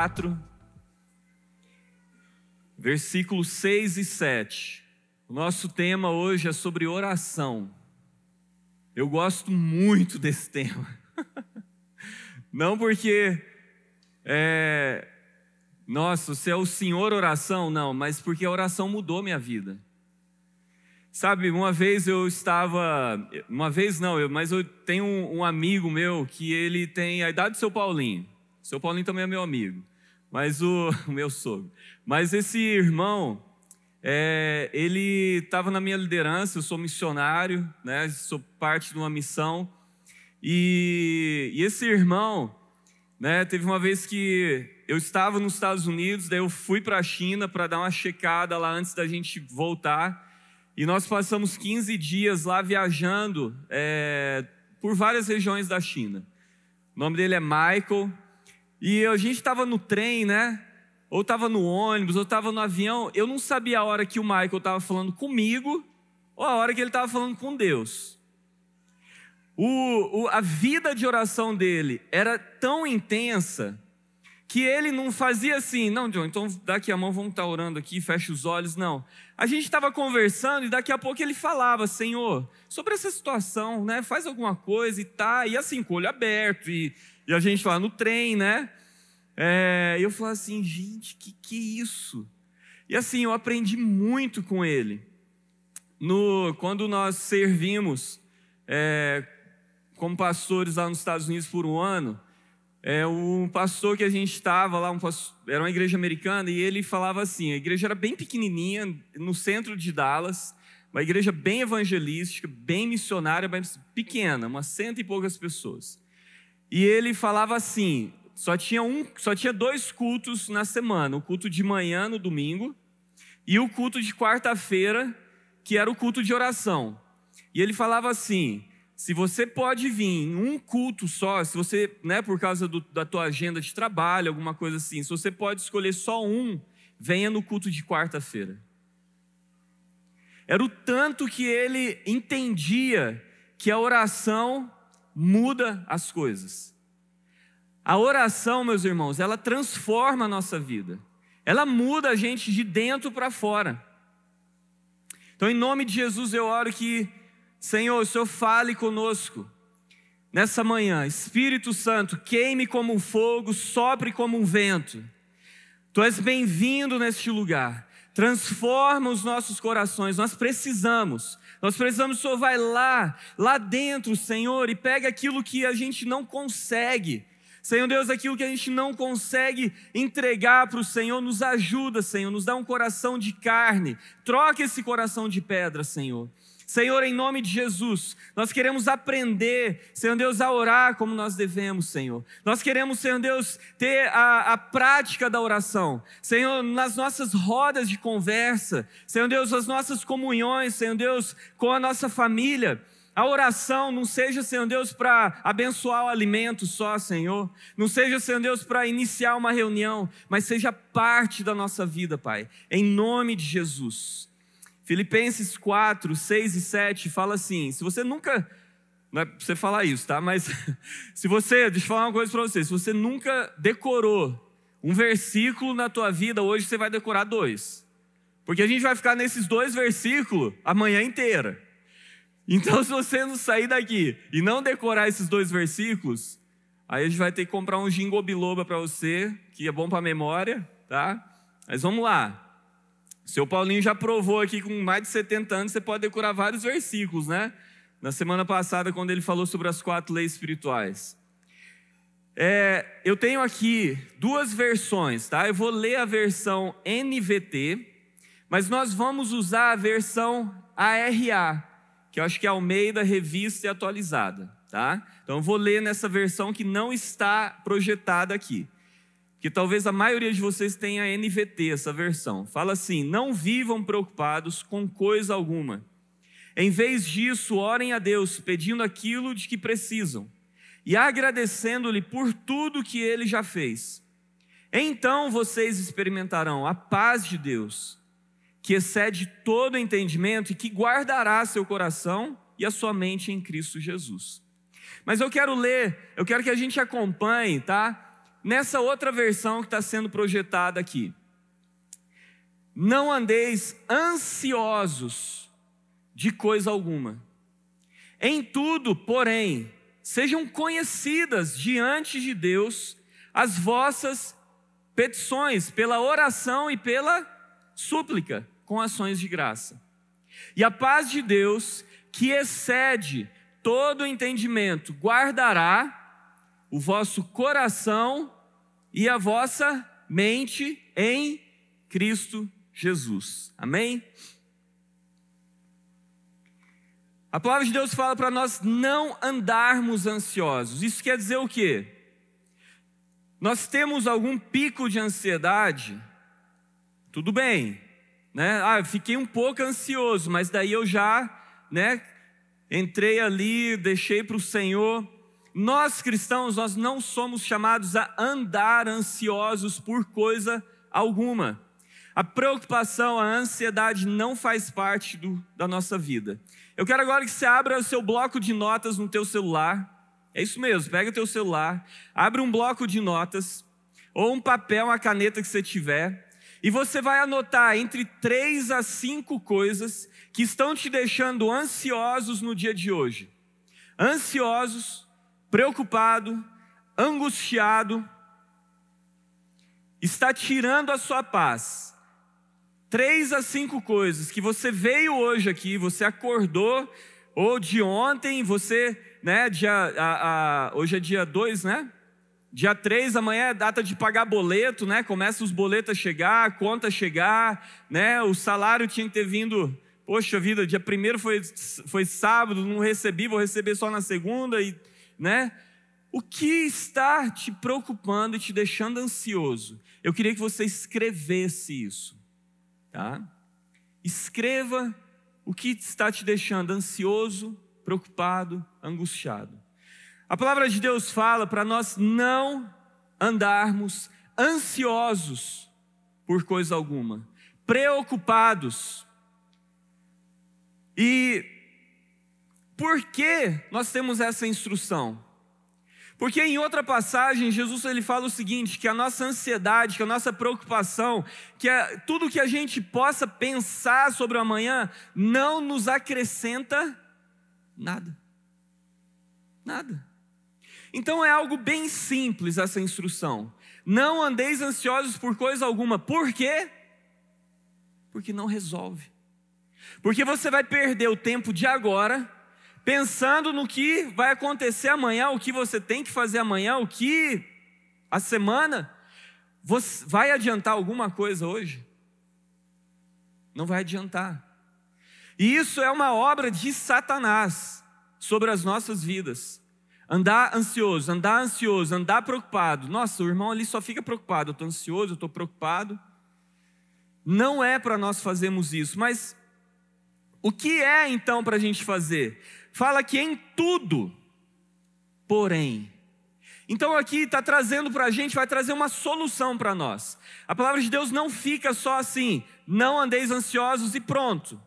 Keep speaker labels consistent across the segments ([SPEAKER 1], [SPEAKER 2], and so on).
[SPEAKER 1] 4, versículos 6 e 7. O nosso tema hoje é sobre oração. Eu gosto muito desse tema. Não porque, é, nossa, você é o senhor oração, não, mas porque a oração mudou minha vida. Sabe, uma vez eu estava, uma vez não, eu, mas eu tenho um, um, amigo meu que ele tem a idade do seu Paulinho. Seu Paulinho também é meu amigo, mas o, meu sogro. Mas esse irmão, é, ele estava na minha liderança. Eu sou missionário, né? Sou parte de uma missão. E, e esse irmão, né? Teve uma vez que eu estava nos Estados Unidos, daí eu fui para a China para dar uma checada lá antes da gente voltar. E nós passamos 15 dias lá viajando é, por várias regiões da China. O nome dele é Michael. E a gente estava no trem, né? Ou estava no ônibus, ou estava no avião. Eu não sabia a hora que o Michael estava falando comigo, ou a hora que ele estava falando com Deus. O, o, a vida de oração dele era tão intensa que ele não fazia assim, não, John, então daqui a mão vamos estar orando aqui, fecha os olhos, não. A gente estava conversando e daqui a pouco ele falava, Senhor, sobre essa situação, né, faz alguma coisa e tá, e assim, com o olho aberto, e, e a gente lá no trem, né, é, eu falava assim, gente, que que é isso? E assim, eu aprendi muito com ele. No, quando nós servimos é, como pastores lá nos Estados Unidos por um ano, é, um pastor que a gente estava lá, um pastor, era uma igreja americana, e ele falava assim: a igreja era bem pequenininha, no centro de Dallas, uma igreja bem evangelística, bem missionária, mas pequena, umas cento e poucas pessoas. E ele falava assim: só tinha, um, só tinha dois cultos na semana, o culto de manhã no domingo e o culto de quarta-feira, que era o culto de oração. E ele falava assim: se você pode vir em um culto só, se você, né, por causa do, da tua agenda de trabalho, alguma coisa assim, se você pode escolher só um, venha no culto de quarta-feira. Era o tanto que ele entendia que a oração muda as coisas. A oração, meus irmãos, ela transforma a nossa vida. Ela muda a gente de dentro para fora. Então, em nome de Jesus, eu oro que Senhor, o Senhor fale conosco nessa manhã. Espírito Santo, queime como um fogo, sopre como um vento. Tu és bem-vindo neste lugar. Transforma os nossos corações. Nós precisamos. Nós precisamos, Senhor vai lá, lá dentro, Senhor, e pega aquilo que a gente não consegue. Senhor Deus, aquilo que a gente não consegue entregar para o Senhor, nos ajuda, Senhor, nos dá um coração de carne. Troca esse coração de pedra, Senhor. Senhor, em nome de Jesus, nós queremos aprender, Senhor Deus, a orar como nós devemos, Senhor. Nós queremos, Senhor Deus, ter a, a prática da oração. Senhor, nas nossas rodas de conversa, Senhor Deus, as nossas comunhões, Senhor Deus, com a nossa família. A oração não seja, Senhor Deus, para abençoar o alimento só, Senhor. Não seja, Senhor Deus, para iniciar uma reunião, mas seja parte da nossa vida, Pai. Em nome de Jesus. Filipenses 4, 6 e 7 fala assim: se você nunca. Não é pra você falar isso, tá? Mas se você. Deixa eu falar uma coisa para você. Se você nunca decorou um versículo na tua vida, hoje você vai decorar dois. Porque a gente vai ficar nesses dois versículos a manhã inteira. Então, se você não sair daqui e não decorar esses dois versículos, aí a gente vai ter que comprar um jingle biloba para você, que é bom para a memória, tá? Mas vamos lá. Seu Paulinho já provou aqui com mais de 70 anos, você pode decorar vários versículos, né? Na semana passada, quando ele falou sobre as quatro leis espirituais. É, eu tenho aqui duas versões, tá? Eu vou ler a versão NVT, mas nós vamos usar a versão ARA, que eu acho que é Almeida Revista e Atualizada, tá? Então eu vou ler nessa versão que não está projetada aqui que talvez a maioria de vocês tenha NVT, essa versão. Fala assim: não vivam preocupados com coisa alguma. Em vez disso, orem a Deus, pedindo aquilo de que precisam e agradecendo-lhe por tudo que ele já fez. Então vocês experimentarão a paz de Deus, que excede todo entendimento e que guardará seu coração e a sua mente em Cristo Jesus. Mas eu quero ler, eu quero que a gente acompanhe, tá? Nessa outra versão que está sendo projetada aqui. Não andeis ansiosos de coisa alguma. Em tudo, porém, sejam conhecidas diante de Deus as vossas petições pela oração e pela súplica com ações de graça. E a paz de Deus, que excede todo entendimento, guardará o vosso coração e a vossa mente em Cristo Jesus. Amém? A palavra de Deus fala para nós não andarmos ansiosos. Isso quer dizer o quê? Nós temos algum pico de ansiedade? Tudo bem, né? Ah, fiquei um pouco ansioso, mas daí eu já, né, entrei ali, deixei para o Senhor. Nós cristãos, nós não somos chamados a andar ansiosos por coisa alguma. A preocupação, a ansiedade não faz parte do, da nossa vida. Eu quero agora que você abra o seu bloco de notas no teu celular. É isso mesmo, pega o teu celular, abre um bloco de notas, ou um papel, uma caneta que você tiver, e você vai anotar entre três a cinco coisas que estão te deixando ansiosos no dia de hoje. Ansiosos, preocupado, angustiado, está tirando a sua paz. Três a cinco coisas que você veio hoje aqui, você acordou, ou de ontem, você, né, dia, a, a, hoje é dia 2, né? Dia 3, amanhã é data de pagar boleto, né? Começa os boletos a chegar, a conta chegar, né? O salário tinha que ter vindo Poxa vida, dia primeiro foi, foi sábado, não recebi, vou receber só na segunda, e, né? O que está te preocupando e te deixando ansioso? Eu queria que você escrevesse isso, tá? Escreva o que está te deixando ansioso, preocupado, angustiado. A palavra de Deus fala para nós não andarmos ansiosos por coisa alguma, preocupados e por que nós temos essa instrução? Porque em outra passagem, Jesus ele fala o seguinte: que a nossa ansiedade, que a nossa preocupação, que a, tudo que a gente possa pensar sobre o amanhã, não nos acrescenta nada. Nada. Então é algo bem simples essa instrução. Não andeis ansiosos por coisa alguma. Por quê? Porque não resolve. Porque você vai perder o tempo de agora pensando no que vai acontecer amanhã, o que você tem que fazer amanhã, o que a semana. Você vai adiantar alguma coisa hoje? Não vai adiantar. E isso é uma obra de Satanás sobre as nossas vidas. Andar ansioso, andar ansioso, andar preocupado. Nossa, o irmão ali só fica preocupado. Eu estou ansioso, eu estou preocupado. Não é para nós fazermos isso, mas o que é então para a gente fazer? Fala que em tudo, porém. Então aqui está trazendo para a gente, vai trazer uma solução para nós. A palavra de Deus não fica só assim, não andeis ansiosos e pronto.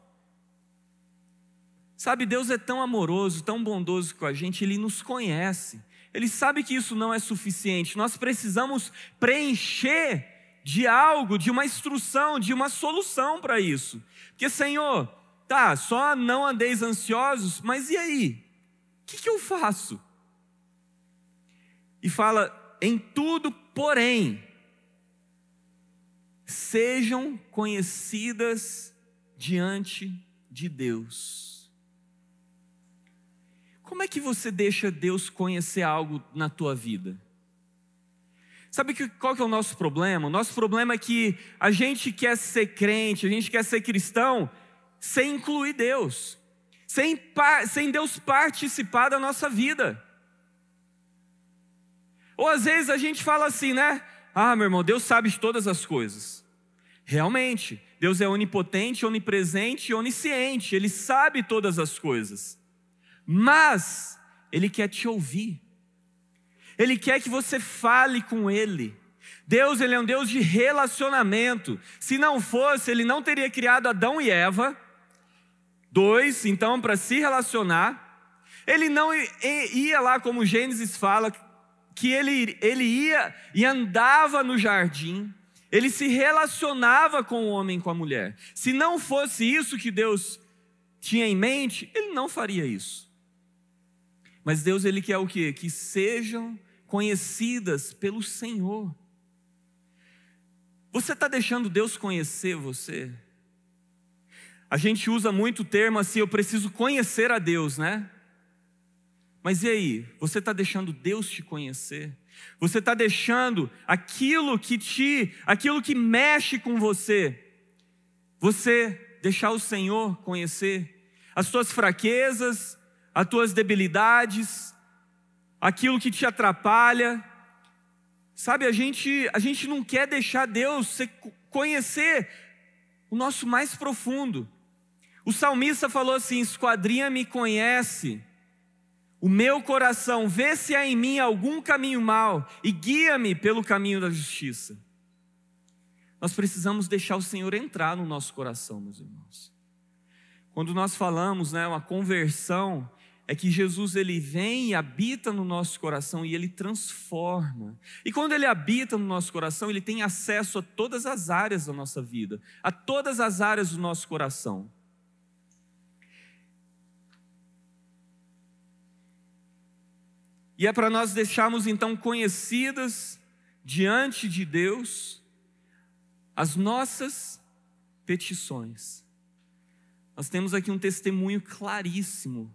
[SPEAKER 1] Sabe, Deus é tão amoroso, tão bondoso com a gente, Ele nos conhece. Ele sabe que isso não é suficiente. Nós precisamos preencher de algo, de uma instrução, de uma solução para isso. Porque, Senhor, Tá, só não andeis ansiosos, mas e aí? O que, que eu faço? E fala: em tudo, porém, sejam conhecidas diante de Deus. Como é que você deixa Deus conhecer algo na tua vida? Sabe que, qual que é o nosso problema? O nosso problema é que a gente quer ser crente, a gente quer ser cristão, sem incluir Deus, sem, sem Deus participar da nossa vida. Ou às vezes a gente fala assim, né? Ah, meu irmão, Deus sabe de todas as coisas. Realmente, Deus é onipotente, onipresente e onisciente, Ele sabe todas as coisas. Mas Ele quer te ouvir. Ele quer que você fale com Ele. Deus, Ele é um Deus de relacionamento. Se não fosse, Ele não teria criado Adão e Eva Dois, então, para se relacionar. Ele não ia lá, como Gênesis fala, que ele, ele ia e andava no jardim, ele se relacionava com o homem com a mulher. Se não fosse isso que Deus tinha em mente, ele não faria isso. Mas Deus ele quer o quê? Que sejam conhecidas pelo Senhor. Você está deixando Deus conhecer você? A gente usa muito o termo assim, eu preciso conhecer a Deus, né? Mas e aí? Você está deixando Deus te conhecer? Você está deixando aquilo que te, aquilo que mexe com você, você deixar o Senhor conhecer as tuas fraquezas, as tuas debilidades, aquilo que te atrapalha. Sabe, a gente, a gente não quer deixar Deus conhecer o nosso mais profundo. O salmista falou assim: esquadrinha me conhece, o meu coração, vê se há em mim algum caminho mau e guia-me pelo caminho da justiça. Nós precisamos deixar o Senhor entrar no nosso coração, meus irmãos. Quando nós falamos, né, uma conversão, é que Jesus ele vem e habita no nosso coração e ele transforma. E quando ele habita no nosso coração, ele tem acesso a todas as áreas da nossa vida, a todas as áreas do nosso coração. E é para nós deixarmos então conhecidas diante de Deus as nossas petições. Nós temos aqui um testemunho claríssimo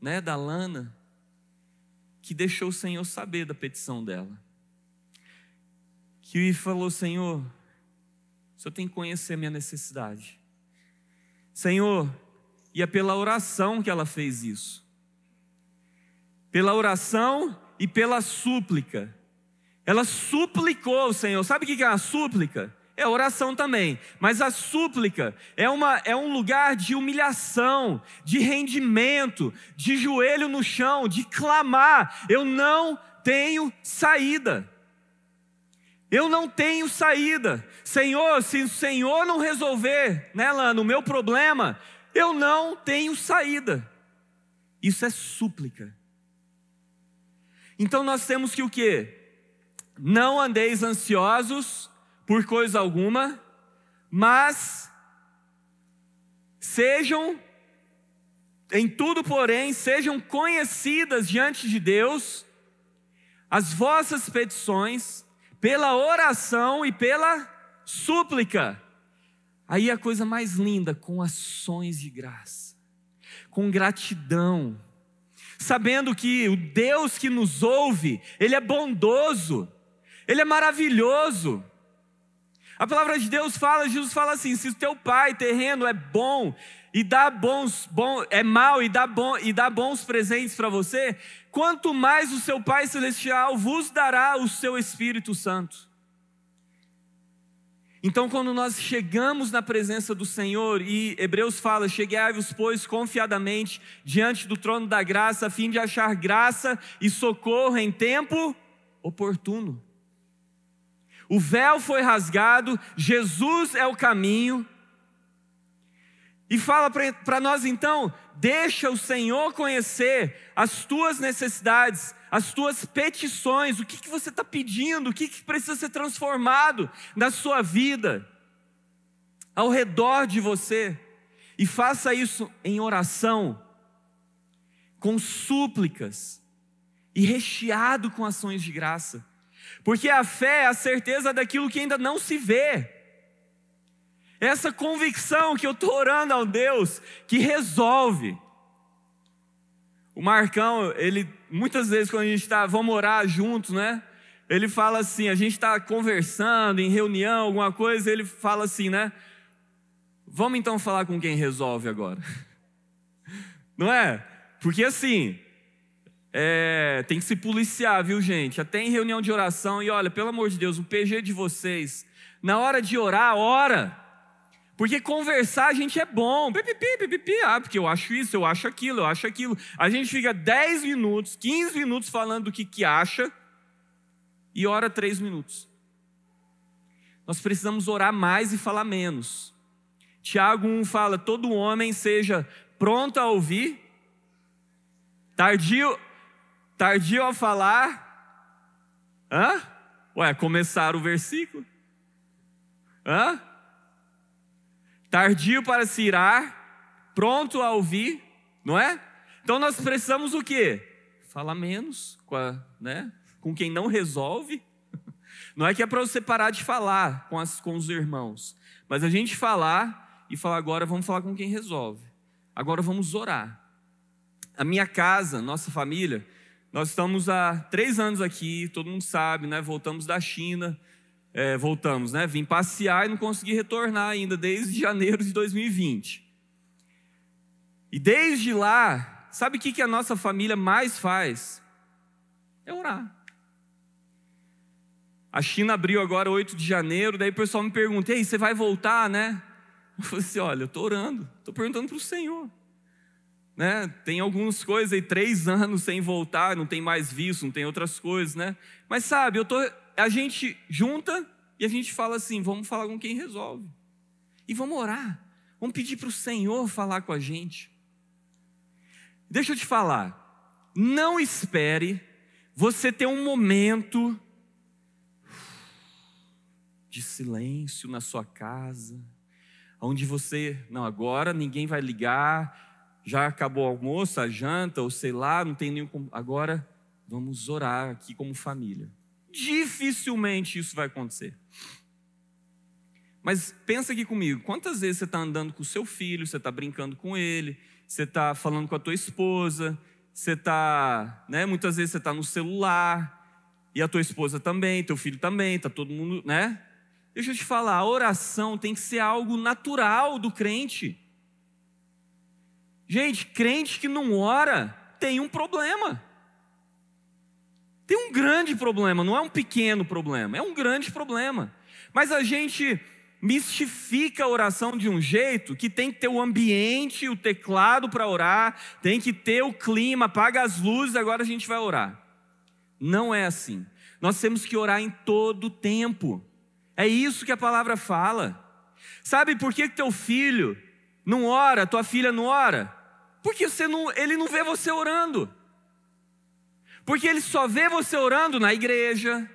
[SPEAKER 1] né, da Lana, que deixou o Senhor saber da petição dela. Que falou: Senhor, o Senhor tem que conhecer a minha necessidade. Senhor, e é pela oração que ela fez isso. Pela oração e pela súplica. Ela suplicou ao Senhor. Sabe o que é uma súplica? é oração também, mas a súplica é, uma, é um lugar de humilhação, de rendimento, de joelho no chão, de clamar: eu não tenho saída. Eu não tenho saída. Senhor, se o Senhor não resolver, né, Lana, o meu problema, eu não tenho saída. Isso é súplica. Então nós temos que o quê? Não andeis ansiosos por coisa alguma, mas sejam, em tudo, porém, sejam conhecidas diante de Deus as vossas petições pela oração e pela súplica. Aí a coisa mais linda, com ações de graça, com gratidão, sabendo que o Deus que nos ouve, Ele é bondoso, Ele é maravilhoso. A palavra de Deus fala, Jesus fala assim: se o teu pai terreno é bom e dá bons, bom, é mal e dá, bom, e dá bons presentes para você, quanto mais o seu Pai Celestial vos dará o seu Espírito Santo. Então, quando nós chegamos na presença do Senhor, e Hebreus fala: Chegai-vos, pois, confiadamente diante do trono da graça, a fim de achar graça e socorro em tempo oportuno. O véu foi rasgado, Jesus é o caminho. E fala para nós então: deixa o Senhor conhecer as tuas necessidades, as tuas petições, o que, que você está pedindo, o que, que precisa ser transformado na sua vida, ao redor de você, e faça isso em oração, com súplicas e recheado com ações de graça. Porque a fé é a certeza daquilo que ainda não se vê. Essa convicção que eu estou orando ao Deus que resolve. O Marcão, ele muitas vezes quando a gente está, vamos orar juntos, né? Ele fala assim, a gente está conversando em reunião, alguma coisa, ele fala assim, né? Vamos então falar com quem resolve agora. Não é? Porque assim, é, tem que se policiar, viu, gente? Até em reunião de oração. E olha, pelo amor de Deus, o PG de vocês, na hora de orar, ora. Porque conversar a gente é bom. Pipipi, pipipi, ah, porque eu acho isso, eu acho aquilo, eu acho aquilo. A gente fica 10 minutos, 15 minutos falando do que, que acha e ora 3 minutos. Nós precisamos orar mais e falar menos. Tiago 1 fala: todo homem seja pronto a ouvir Tardio, tardio a falar. Hã? Ué, começar o versículo. Hã? Tardio para se irar, pronto a ouvir, não é? Então nós precisamos o quê? Falar menos com, a, né? com quem não resolve. Não é que é para você parar de falar com, as, com os irmãos, mas a gente falar e falar agora vamos falar com quem resolve. Agora vamos orar. A minha casa, nossa família, nós estamos há três anos aqui, todo mundo sabe, né? Voltamos da China, é, voltamos, né? Vim passear e não consegui retornar ainda desde janeiro de 2020. E desde lá, sabe o que, a nossa família mais faz? É orar. A China abriu agora 8 de janeiro, daí o pessoal me pergunta: Ei, você vai voltar, né? Eu falei assim: olha, eu estou orando, estou perguntando para o Senhor né? Tem algumas coisas aí, três anos sem voltar, não tem mais visto, não tem outras coisas, né? Mas sabe, eu tô, a gente junta e a gente fala assim: vamos falar com quem resolve. E vamos orar. Vamos pedir para o Senhor falar com a gente. Deixa eu te falar. Não espere você ter um momento de silêncio na sua casa, onde você, não, agora ninguém vai ligar, já acabou o almoço, a janta, ou sei lá, não tem nenhum. Agora vamos orar aqui como família. Dificilmente isso vai acontecer. Mas pensa aqui comigo, quantas vezes você está andando com o seu filho, você está brincando com ele, você está falando com a tua esposa, você está, né, muitas vezes você está no celular, e a tua esposa também, teu filho também, está todo mundo, né? Deixa eu te falar, a oração tem que ser algo natural do crente. Gente, crente que não ora tem um problema. Grande problema, não é um pequeno problema, é um grande problema. Mas a gente mistifica a oração de um jeito que tem que ter o ambiente, o teclado para orar, tem que ter o clima, apaga as luzes, agora a gente vai orar. Não é assim. Nós temos que orar em todo tempo. É isso que a palavra fala. Sabe por que teu filho não ora, tua filha não ora? Porque você não, ele não vê você orando. Porque ele só vê você orando na igreja,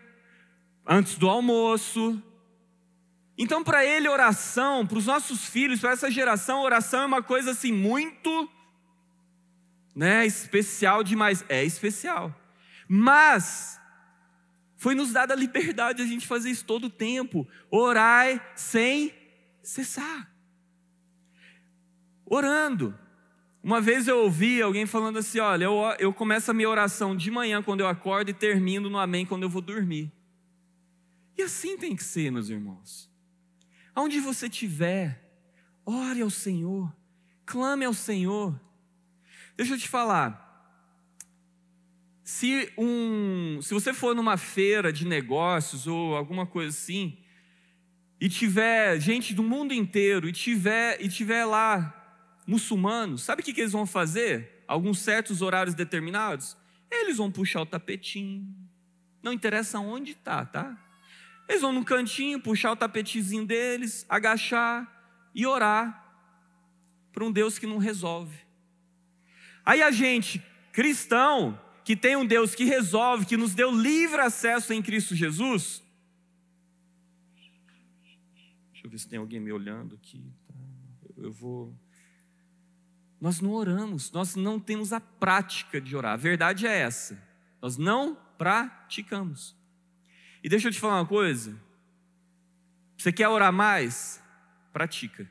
[SPEAKER 1] antes do almoço. Então, para ele, oração, para os nossos filhos, para essa geração, oração é uma coisa assim muito né, especial demais. É especial. Mas foi nos dada a liberdade de a gente fazer isso todo o tempo. Orai sem cessar. Orando. Uma vez eu ouvi alguém falando assim: olha, eu, eu começo a minha oração de manhã quando eu acordo e termino no amém quando eu vou dormir. E assim tem que ser, meus irmãos. Aonde você estiver, ore ao Senhor, clame ao Senhor. Deixa eu te falar. Se, um, se você for numa feira de negócios ou alguma coisa assim, e tiver gente do mundo inteiro, e tiver, e tiver lá muçulmanos, sabe o que, que eles vão fazer? Alguns certos horários determinados? Eles vão puxar o tapetinho. Não interessa onde está, tá? Eles vão no cantinho, puxar o tapetezinho deles, agachar e orar para um Deus que não resolve. Aí a gente, cristão, que tem um Deus que resolve, que nos deu livre acesso em Cristo Jesus. Deixa eu ver se tem alguém me olhando aqui. Tá? Eu vou nós não oramos, nós não temos a prática de orar. A verdade é essa. Nós não praticamos. E deixa eu te falar uma coisa. Você quer orar mais? Pratica.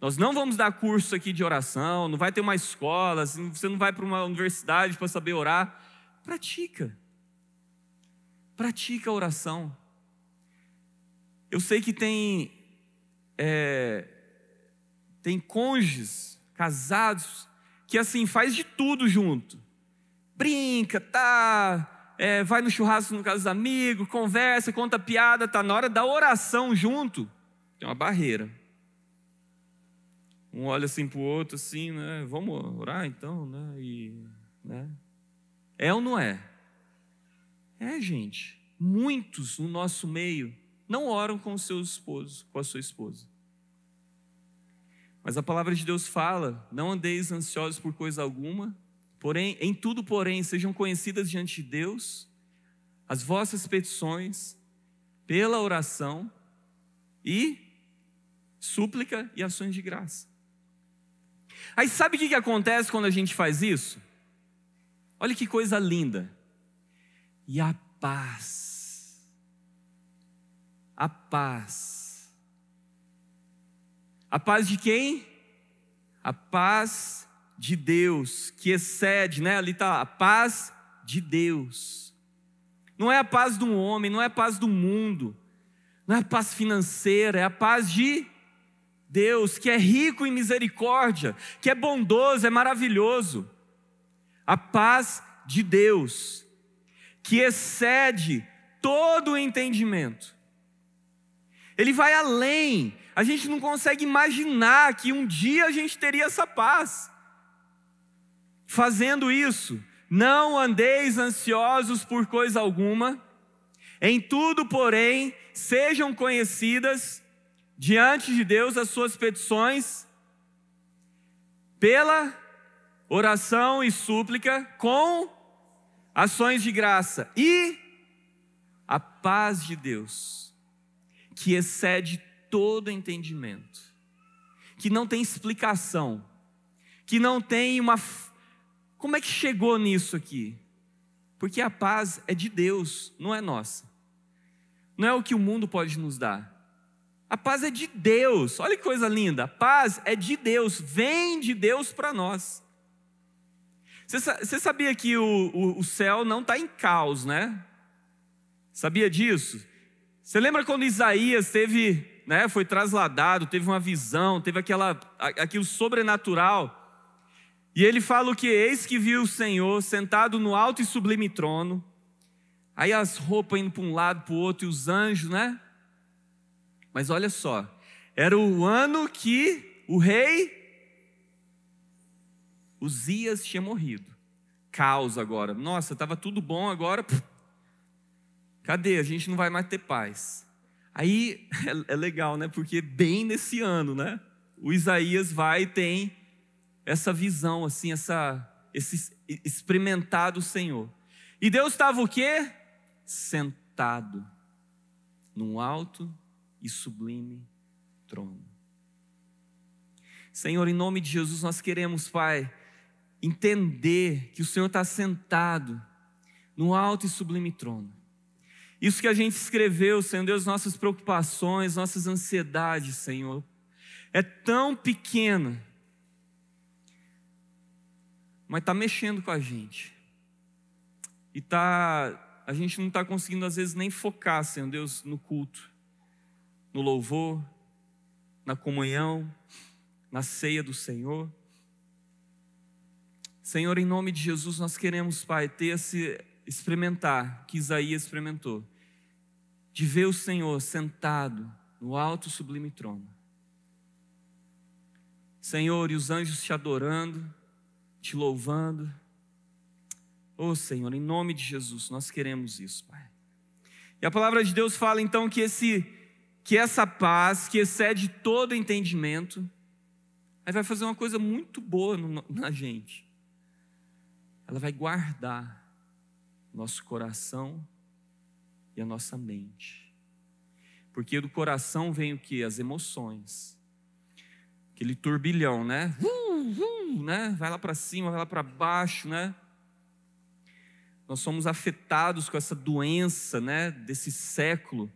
[SPEAKER 1] Nós não vamos dar curso aqui de oração, não vai ter uma escola, você não vai para uma universidade para saber orar. Pratica. Pratica a oração. Eu sei que tem é, tem cônjuges casados, que assim, faz de tudo junto. Brinca, tá, é, vai no churrasco no caso dos amigos, conversa, conta piada, tá na hora da oração junto, tem uma barreira. Um olha assim para o outro, assim, né? Vamos orar então, né? E, né? É ou não é? É, gente. Muitos no nosso meio não oram com o seu esposo, com a sua esposa. Mas a palavra de Deus fala: não andeis ansiosos por coisa alguma, Porém, em tudo, porém, sejam conhecidas diante de Deus as vossas petições pela oração e súplica e ações de graça. Aí sabe o que acontece quando a gente faz isso? Olha que coisa linda. E a paz. A paz. A paz de quem? A paz de Deus, que excede, né? Ali está a paz de Deus. Não é a paz do homem, não é a paz do mundo, não é a paz financeira, é a paz de Deus, que é rico em misericórdia, que é bondoso, é maravilhoso. A paz de Deus, que excede todo o entendimento. Ele vai além. A gente não consegue imaginar que um dia a gente teria essa paz. Fazendo isso, não andeis ansiosos por coisa alguma, em tudo, porém, sejam conhecidas diante de Deus as suas petições pela oração e súplica com ações de graça e a paz de Deus, que excede todo entendimento, que não tem explicação, que não tem uma. Como é que chegou nisso aqui? Porque a paz é de Deus, não é nossa. Não é o que o mundo pode nos dar. A paz é de Deus. Olha que coisa linda. A paz é de Deus, vem de Deus para nós. Você sabia que o, o, o céu não está em caos, né? Sabia disso? Você lembra quando Isaías teve, né, foi trasladado, teve uma visão, teve aquela, aquilo sobrenatural. E ele fala o que? Eis que viu o Senhor sentado no alto e sublime trono. Aí as roupas indo para um lado, para o outro, e os anjos, né? Mas olha só, era o ano que o rei Uzias tinha morrido. Caos agora. Nossa, estava tudo bom agora. Cadê? A gente não vai mais ter paz. Aí é, é legal, né? Porque bem nesse ano, né? O Isaías vai e tem essa visão, assim, essa, esse experimentar do Senhor. E Deus estava o quê? Sentado num alto e sublime trono. Senhor, em nome de Jesus, nós queremos, Pai, entender que o Senhor está sentado no alto e sublime trono. Isso que a gente escreveu, Senhor Deus, nossas preocupações, nossas ansiedades, Senhor, é tão pequena, mas está mexendo com a gente. E tá, a gente não está conseguindo, às vezes, nem focar, Senhor Deus, no culto no louvor, na comunhão, na ceia do Senhor. Senhor, em nome de Jesus, nós queremos, Pai, ter esse experimentar que Isaías experimentou, de ver o Senhor sentado no alto sublime trono. Senhor, e os anjos te adorando, te louvando. Oh Senhor, em nome de Jesus, nós queremos isso, Pai. E a palavra de Deus fala então que esse que essa paz que excede todo entendimento, aí vai fazer uma coisa muito boa no, na gente. Ela vai guardar nosso coração e a nossa mente. Porque do coração vem o que? As emoções. Aquele turbilhão, né? Uh, uh, né? Vai lá para cima, vai lá para baixo, né? Nós somos afetados com essa doença, né? Desse século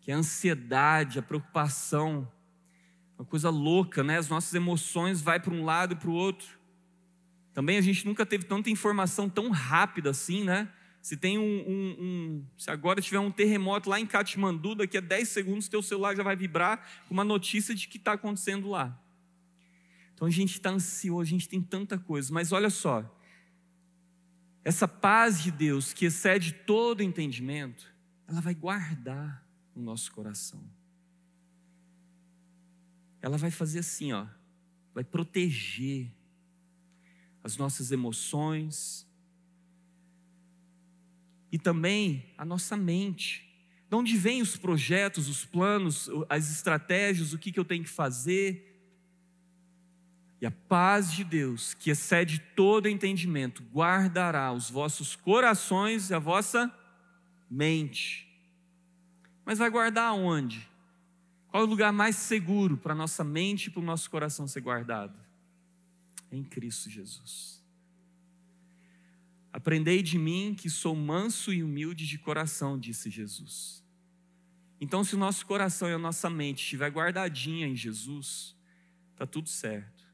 [SPEAKER 1] que é a ansiedade, a preocupação, uma coisa louca, né? As nossas emoções vai para um lado e para o outro. Também a gente nunca teve tanta informação tão rápida assim, né? Se tem um, um, um, se agora tiver um terremoto lá em Katmandu, daqui a 10 segundos teu celular já vai vibrar com uma notícia de que está acontecendo lá. Então a gente está ansioso, a gente tem tanta coisa, mas olha só, essa paz de Deus que excede todo entendimento, ela vai guardar no nosso coração. Ela vai fazer assim, ó, vai proteger as nossas emoções e também a nossa mente. De onde vêm os projetos, os planos, as estratégias, o que, que eu tenho que fazer? E a paz de Deus, que excede todo entendimento, guardará os vossos corações e a vossa mente. Mas vai guardar onde? Qual é o lugar mais seguro para a nossa mente e para o nosso coração ser guardado? Em Cristo Jesus. Aprendei de mim que sou manso e humilde de coração, disse Jesus. Então, se o nosso coração e a nossa mente estiver guardadinha em Jesus, está tudo certo,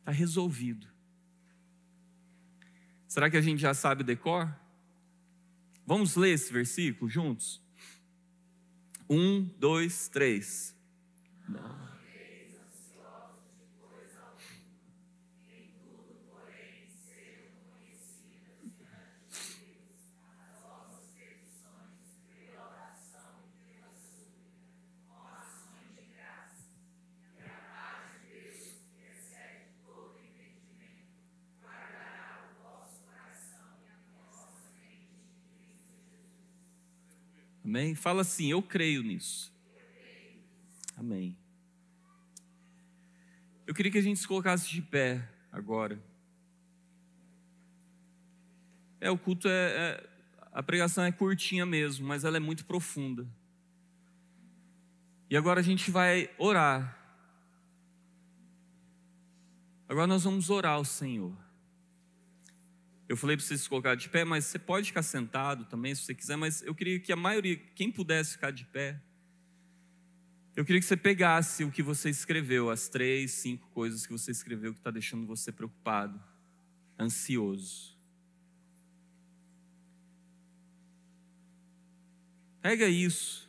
[SPEAKER 1] está resolvido. Será que a gente já sabe o decor? Vamos ler esse versículo juntos? Um, dois, três. Não. Amém? Fala assim: Eu creio nisso. Amém. Eu queria que a gente se colocasse de pé agora. É, o culto é, é, A pregação é curtinha mesmo, mas ela é muito profunda. E agora a gente vai orar. Agora nós vamos orar ao Senhor. Eu falei para você se colocar de pé, mas você pode ficar sentado também, se você quiser, mas eu queria que a maioria, quem pudesse ficar de pé, eu queria que você pegasse o que você escreveu, as três, cinco coisas que você escreveu que está deixando você preocupado, ansioso. Pega isso.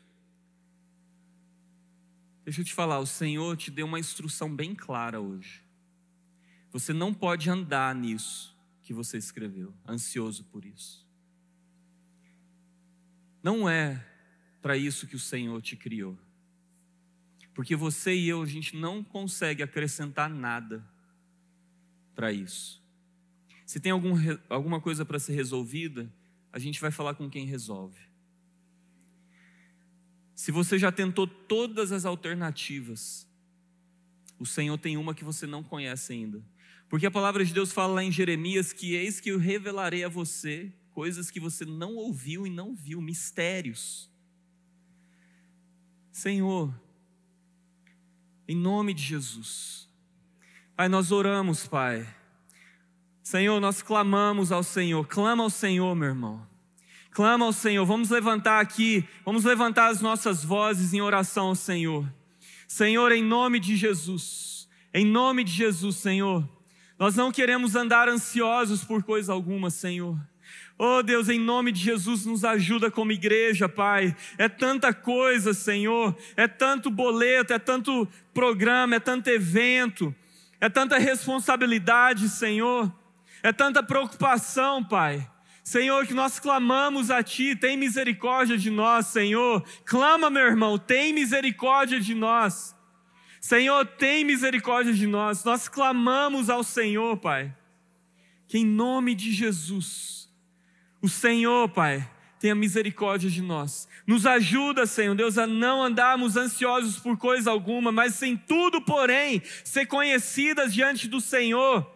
[SPEAKER 1] Deixa eu te falar, o Senhor te deu uma instrução bem clara hoje. Você não pode andar nisso que você escreveu, ansioso por isso. Não é para isso que o Senhor te criou. Porque você e eu, a gente não consegue acrescentar nada para isso. Se tem algum, alguma coisa para ser resolvida, a gente vai falar com quem resolve. Se você já tentou todas as alternativas, o Senhor tem uma que você não conhece ainda. Porque a palavra de Deus fala lá em Jeremias que eis que eu revelarei a você coisas que você não ouviu e não viu, mistérios. Senhor, em nome de Jesus. Pai, nós oramos, Pai. Senhor, nós clamamos ao Senhor. Clama ao Senhor, meu irmão. Clama ao Senhor. Vamos levantar aqui, vamos levantar as nossas vozes em oração ao Senhor. Senhor, em nome de Jesus. Em nome de Jesus, Senhor. Nós não queremos andar ansiosos por coisa alguma, Senhor. Oh Deus, em nome de Jesus, nos ajuda como igreja, Pai. É tanta coisa, Senhor. É tanto boleto, é tanto programa, é tanto evento, é tanta responsabilidade, Senhor. É tanta preocupação, Pai. Senhor, que nós clamamos a Ti, tem misericórdia de nós, Senhor. Clama, meu irmão, tem misericórdia de nós. Senhor, tem misericórdia de nós. Nós clamamos ao Senhor, Pai. Que em nome de Jesus, o Senhor, Pai, tenha misericórdia de nós. Nos ajuda, Senhor Deus, a não andarmos ansiosos por coisa alguma, mas sem tudo, porém, ser conhecidas diante do Senhor.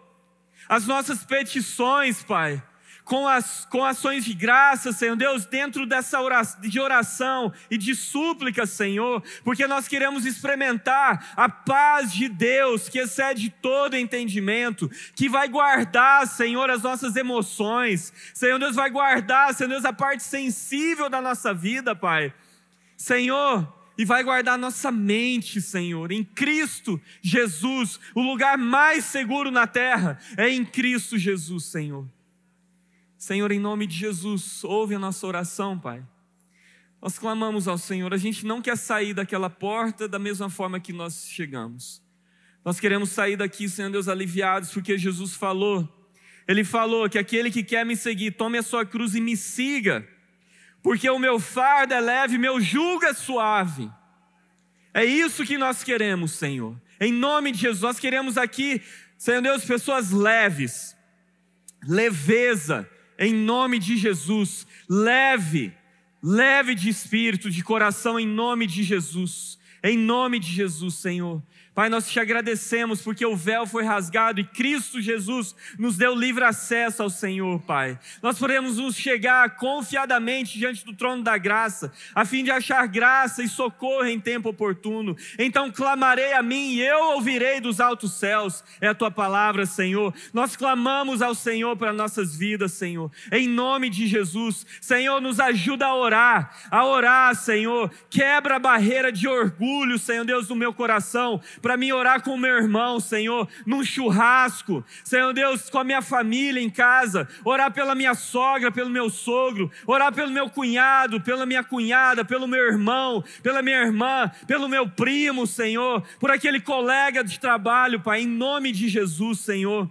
[SPEAKER 1] As nossas petições, Pai com, as, com ações de graça, Senhor Deus, dentro dessa oração, de oração e de súplica, Senhor, porque nós queremos experimentar a paz de Deus que excede todo entendimento, que vai guardar, Senhor, as nossas emoções, Senhor Deus, vai guardar, Senhor Deus, a parte sensível da nossa vida, Pai. Senhor, e vai guardar nossa mente, Senhor, em Cristo Jesus. O lugar mais seguro na terra é em Cristo Jesus, Senhor. Senhor, em nome de Jesus, ouve a nossa oração, Pai. Nós clamamos ao Senhor, a gente não quer sair daquela porta da mesma forma que nós chegamos. Nós queremos sair daqui, Senhor Deus, aliviados, porque Jesus falou. Ele falou que aquele que quer me seguir, tome a sua cruz e me siga, porque o meu fardo é leve, meu jugo é suave. É isso que nós queremos, Senhor. Em nome de Jesus, nós queremos aqui, Senhor Deus, pessoas leves, leveza, em nome de Jesus, leve, leve de espírito, de coração, em nome de Jesus. Em nome de Jesus, Senhor. Pai, nós te agradecemos porque o véu foi rasgado e Cristo Jesus nos deu livre acesso ao Senhor, Pai. Nós podemos nos chegar confiadamente diante do trono da graça, a fim de achar graça e socorro em tempo oportuno. Então clamarei a mim e eu ouvirei dos altos céus. É a tua palavra, Senhor. Nós clamamos ao Senhor para nossas vidas, Senhor. Em nome de Jesus. Senhor, nos ajuda a orar, a orar, Senhor. Quebra a barreira de orgulho, Senhor Deus, do meu coração para mim orar com o meu irmão, Senhor, num churrasco, Senhor Deus, com a minha família em casa, orar pela minha sogra, pelo meu sogro, orar pelo meu cunhado, pela minha cunhada, pelo meu irmão, pela minha irmã, pelo meu primo, Senhor, por aquele colega de trabalho, Pai, em nome de Jesus, Senhor.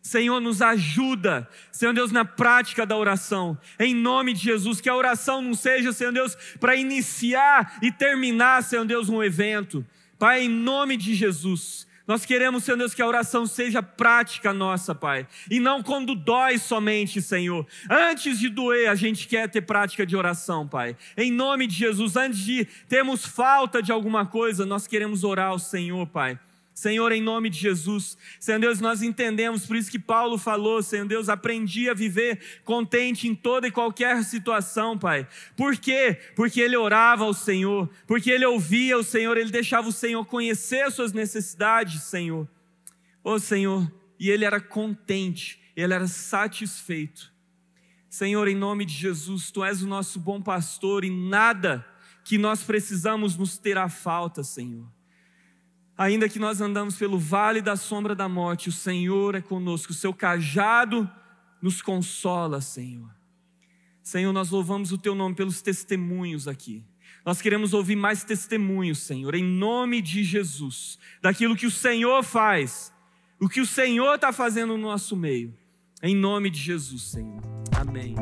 [SPEAKER 1] Senhor, nos ajuda, Senhor Deus, na prática da oração, em nome de Jesus, que a oração não seja, Senhor Deus, para iniciar e terminar, Senhor Deus, um evento, Pai, em nome de Jesus, nós queremos, Senhor Deus, que a oração seja prática nossa, Pai. E não quando dói somente, Senhor. Antes de doer, a gente quer ter prática de oração, Pai. Em nome de Jesus, antes de termos falta de alguma coisa, nós queremos orar ao Senhor, Pai. Senhor, em nome de Jesus, Senhor Deus, nós entendemos, por isso que Paulo falou, Senhor Deus, aprendi a viver contente em toda e qualquer situação, Pai. Por quê? Porque ele orava ao Senhor, porque ele ouvia o Senhor, ele deixava o Senhor conhecer as suas necessidades, Senhor. Ô oh, Senhor, e ele era contente, ele era satisfeito. Senhor, em nome de Jesus, Tu és o nosso bom pastor e nada que nós precisamos nos terá falta, Senhor. Ainda que nós andamos pelo vale da sombra da morte, o Senhor é conosco, o seu cajado nos consola, Senhor. Senhor, nós louvamos o teu nome pelos testemunhos aqui. Nós queremos ouvir mais testemunhos, Senhor, em nome de Jesus, daquilo que o Senhor faz, o que o Senhor está fazendo no nosso meio. Em nome de Jesus, Senhor. Amém.